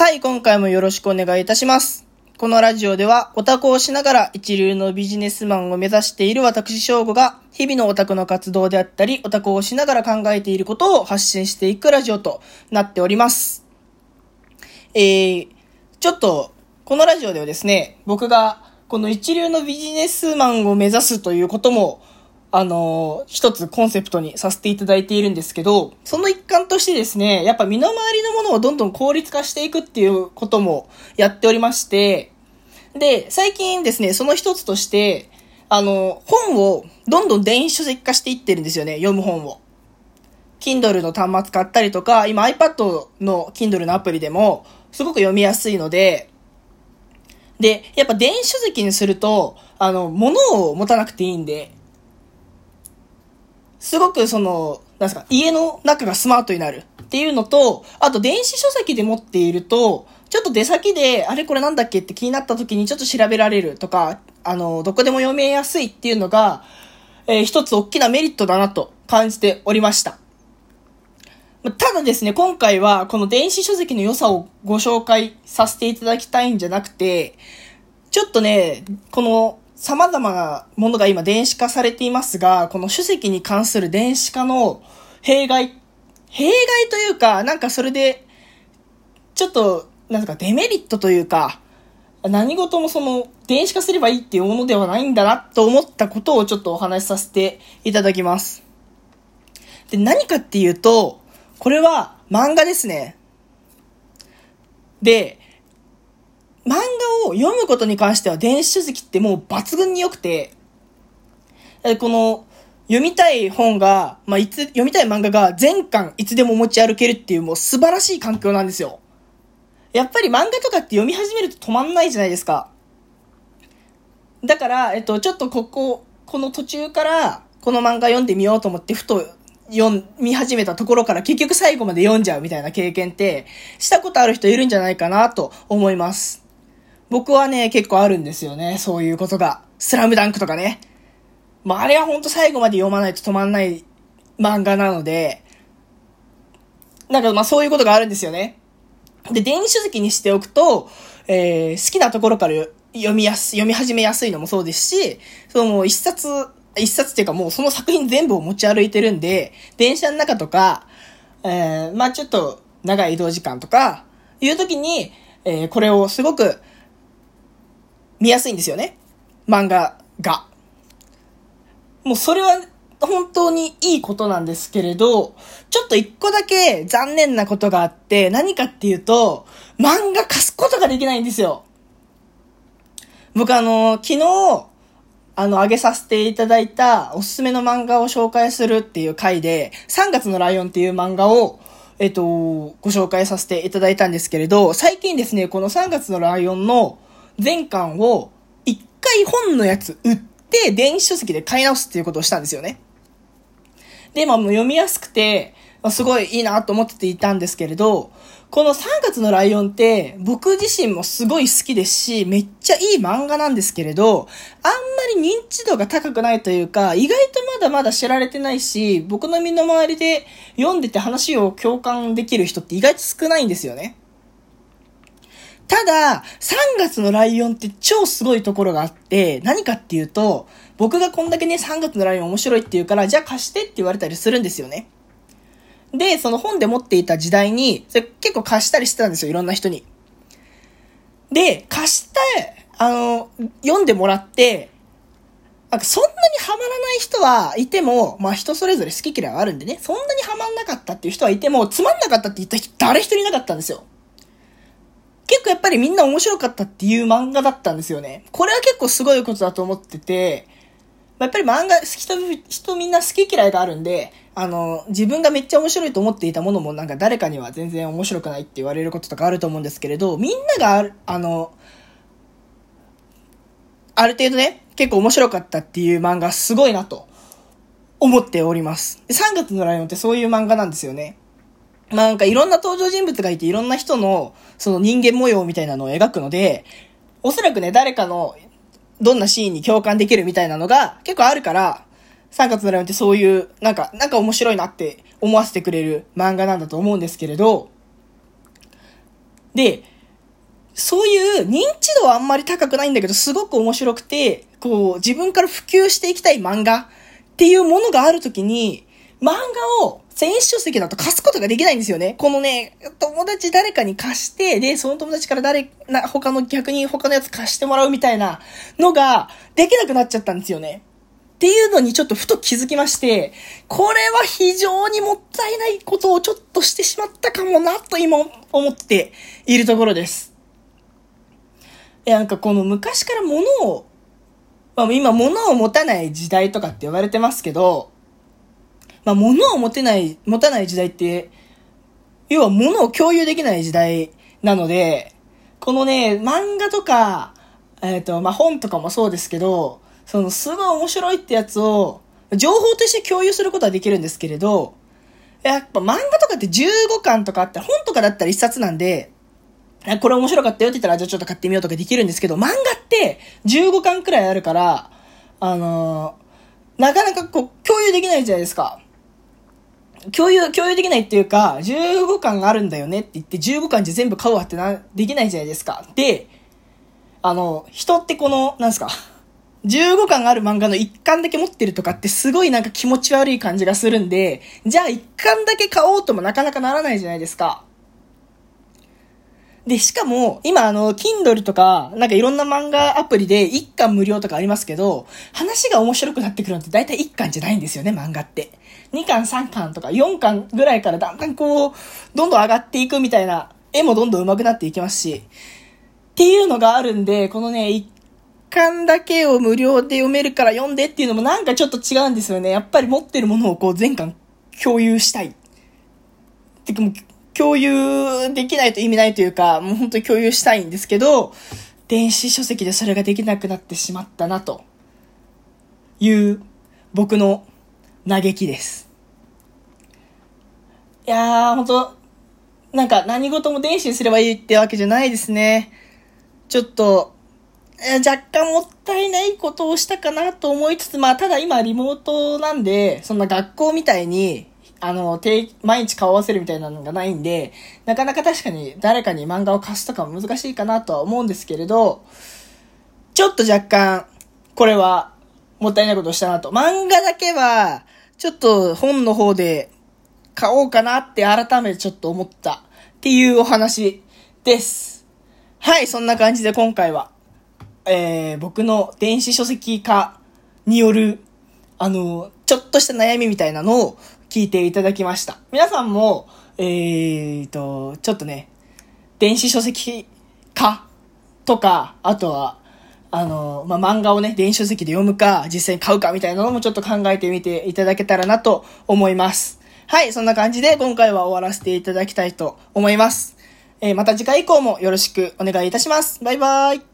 はい、今回もよろしくお願いいたします。このラジオでは、オタクをしながら一流のビジネスマンを目指している私翔吾が、日々のオタクの活動であったり、オタクをしながら考えていることを発信していくラジオとなっております。えー、ちょっと、このラジオではですね、僕が、この一流のビジネスマンを目指すということも、あの一つコンセプトにさせていただいているんですけど、その一環としてですね、やっぱ身の回りのものをどんどん効率化していくっていうこともやっておりまして、で、最近ですね、その一つとして、あの、本をどんどん電子書籍化していってるんですよね、読む本を。Kindle の端末買ったりとか、今 iPad の Kindle のアプリでも、すごく読みやすいので、で、やっぱ電子書籍にすると、あの、物を持たなくていいんで、すごくその、なんすか、家の中がスマートになるっていうのと、あと電子書籍で持っていると、ちょっと出先で、あれこれなんだっけって気になった時にちょっと調べられるとか、あの、どこでも読めやすいっていうのが、えー一つ大きなメリットだなと感じておりました。ただですね、今回はこの電子書籍の良さをご紹介させていただきたいんじゃなくて、ちょっとね、この様々なものが今電子化されていますが、この書籍に関する電子化の弊害、弊害というか、なんかそれで、ちょっと、なんかデメリットというか、何事もその電子化すればいいっていうものではないんだなと思ったことをちょっとお話しさせていただきます。で、何かっていうと、これは漫画ですね。で、漫画を読むことに関しては電子書籍ってもう抜群に良くて、この読みたい本が、まあ、いつ、読みたい漫画が全巻いつでも持ち歩けるっていうもう素晴らしい環境なんですよ。やっぱり漫画とかって読み始めると止まんないじゃないですか。だから、えっと、ちょっとここ、この途中から、この漫画読んでみようと思って、ふと読み始めたところから結局最後まで読んじゃうみたいな経験って、したことある人いるんじゃないかなと思います。僕はね、結構あるんですよね。そういうことが。スラムダンクとかね。まあ、あれは本当最後まで読まないと止まんない漫画なので、なんかまあそういうことがあるんですよね。で、電子書籍にしておくと、えー好きなところから読みやす、読み始めやすいのもそうですし、そのもう一冊、一冊っていうかもうその作品全部を持ち歩いてるんで、電車の中とか、えーまあちょっと長い移動時間とか、いう時に、えーこれをすごく見やすいんですよね。漫画が。もうそれは本当にいいことなんですけれど、ちょっと一個だけ残念なことがあって、何かっていうと、漫画貸すことができないんですよ。僕あの、昨日、あの、上げさせていただいたおすすめの漫画を紹介するっていう回で、3月のライオンっていう漫画を、えっと、ご紹介させていただいたんですけれど、最近ですね、この3月のライオンの全巻を一回本のやつ売って電子書籍で買い直すっていうことをしたんですよね。で、まあ、もう読みやすくて、まあすごいいいなと思ってていたんですけれど、この3月のライオンって僕自身もすごい好きですし、めっちゃいい漫画なんですけれど、あんまり認知度が高くないというか、意外とまだまだ知られてないし、僕の身の回りで読んでて話を共感できる人って意外と少ないんですよね。ただ、3月のライオンって超すごいところがあって、何かっていうと、僕がこんだけね、3月のライオン面白いって言うから、じゃあ貸してって言われたりするんですよね。で、その本で持っていた時代に、それ結構貸したりしてたんですよ、いろんな人に。で、貸して、あの、読んでもらって、なんかそんなにハマらない人はいても、まあ人それぞれ好き嫌いはあるんでね、そんなにハマんなかったっていう人はいても、つまんなかったって言った人誰一人いなかったんですよ。結構やっぱりみんな面白かったっていう漫画だったんですよね。これは結構すごいことだと思ってて、まやっぱり漫画、人、人みんな好き嫌いがあるんで、あの、自分がめっちゃ面白いと思っていたものもなんか誰かには全然面白くないって言われることとかあると思うんですけれど、みんながあ、の、ある程度ね、結構面白かったっていう漫画すごいなと思っております。3月のライオンってそういう漫画なんですよね。まあなんかいろんな登場人物がいていろんな人のその人間模様みたいなのを描くので、おそらくね、誰かのどんなシーンに共感できるみたいなのが結構あるから、3月のライオンってそういう、なんか、なんか面白いなって思わせてくれる漫画なんだと思うんですけれど、で、そういう認知度はあんまり高くないんだけど、すごく面白くて、こう、自分から普及していきたい漫画っていうものがあるときに、漫画を電子書籍だと貸すことができないんですよね。このね、友達誰かに貸して、で、その友達から誰、な、他の逆に他のやつ貸してもらうみたいなのができなくなっちゃったんですよね。っていうのにちょっとふと気づきまして、これは非常にもったいないことをちょっとしてしまったかもなと今思っているところです。いや、なんかこの昔から物を、まあ今物を持たない時代とかって言われてますけど、まあ物を持てない、持たない時代って、要は物を共有できない時代なので、このね、漫画とか、えっ、ー、と、まあ本とかもそうですけど、そのすごい面白いってやつを、情報として共有することはできるんですけれど、やっぱ漫画とかって15巻とかあって、本とかだったら1冊なんで、これ面白かったよって言ったら、じゃあちょっと買ってみようとかできるんですけど、漫画って15巻くらいあるから、あのー、なかなかこう、共有できないじゃないですか。共有、共有できないっていうか、15巻があるんだよねって言って、15巻じゃ全部買うわってな、できないじゃないですか。で、あの、人ってこの、なんすか、15巻ある漫画の1巻だけ持ってるとかってすごいなんか気持ち悪い感じがするんで、じゃあ1巻だけ買おうともなかなかならないじゃないですか。で、しかも、今あの、Kindle とか、なんかいろんな漫画アプリで1巻無料とかありますけど、話が面白くなってくるのって大体1巻じゃないんですよね、漫画って。2巻、3巻とか4巻ぐらいからだんだんこう、どんどん上がっていくみたいな、絵もどんどん上手くなっていきますし、っていうのがあるんで、このね、1巻だけを無料で読めるから読んでっていうのもなんかちょっと違うんですよね。やっぱり持ってるものをこう全巻共有したい。てかもう共有できないと意味ないというか、もう本当に共有したいんですけど、電子書籍でそれができなくなってしまったな、という僕の嘆きです。いやー、本当なんか何事も電子にすればいいってわけじゃないですね。ちょっと、若干もったいないことをしたかなと思いつつ、まあ、ただ今リモートなんで、そんな学校みたいに、あの、毎日顔合わせるみたいなのがないんで、なかなか確かに誰かに漫画を貸すとかも難しいかなとは思うんですけれど、ちょっと若干、これは、もったいないことしたなと。漫画だけは、ちょっと本の方で買おうかなって改めてちょっと思ったっていうお話です。はい、そんな感じで今回はえー、僕の電子書籍化による、あの、ちょっとした悩みみたいなのを聞いていただきました。皆さんも、えーと、ちょっとね、電子書籍化とか、あとは、あの、まあ、漫画をね、電子書籍で読むか、実際に買うかみたいなのもちょっと考えてみていただけたらなと思います。はい、そんな感じで今回は終わらせていただきたいと思います。えー、また次回以降もよろしくお願いいたします。バイバーイ。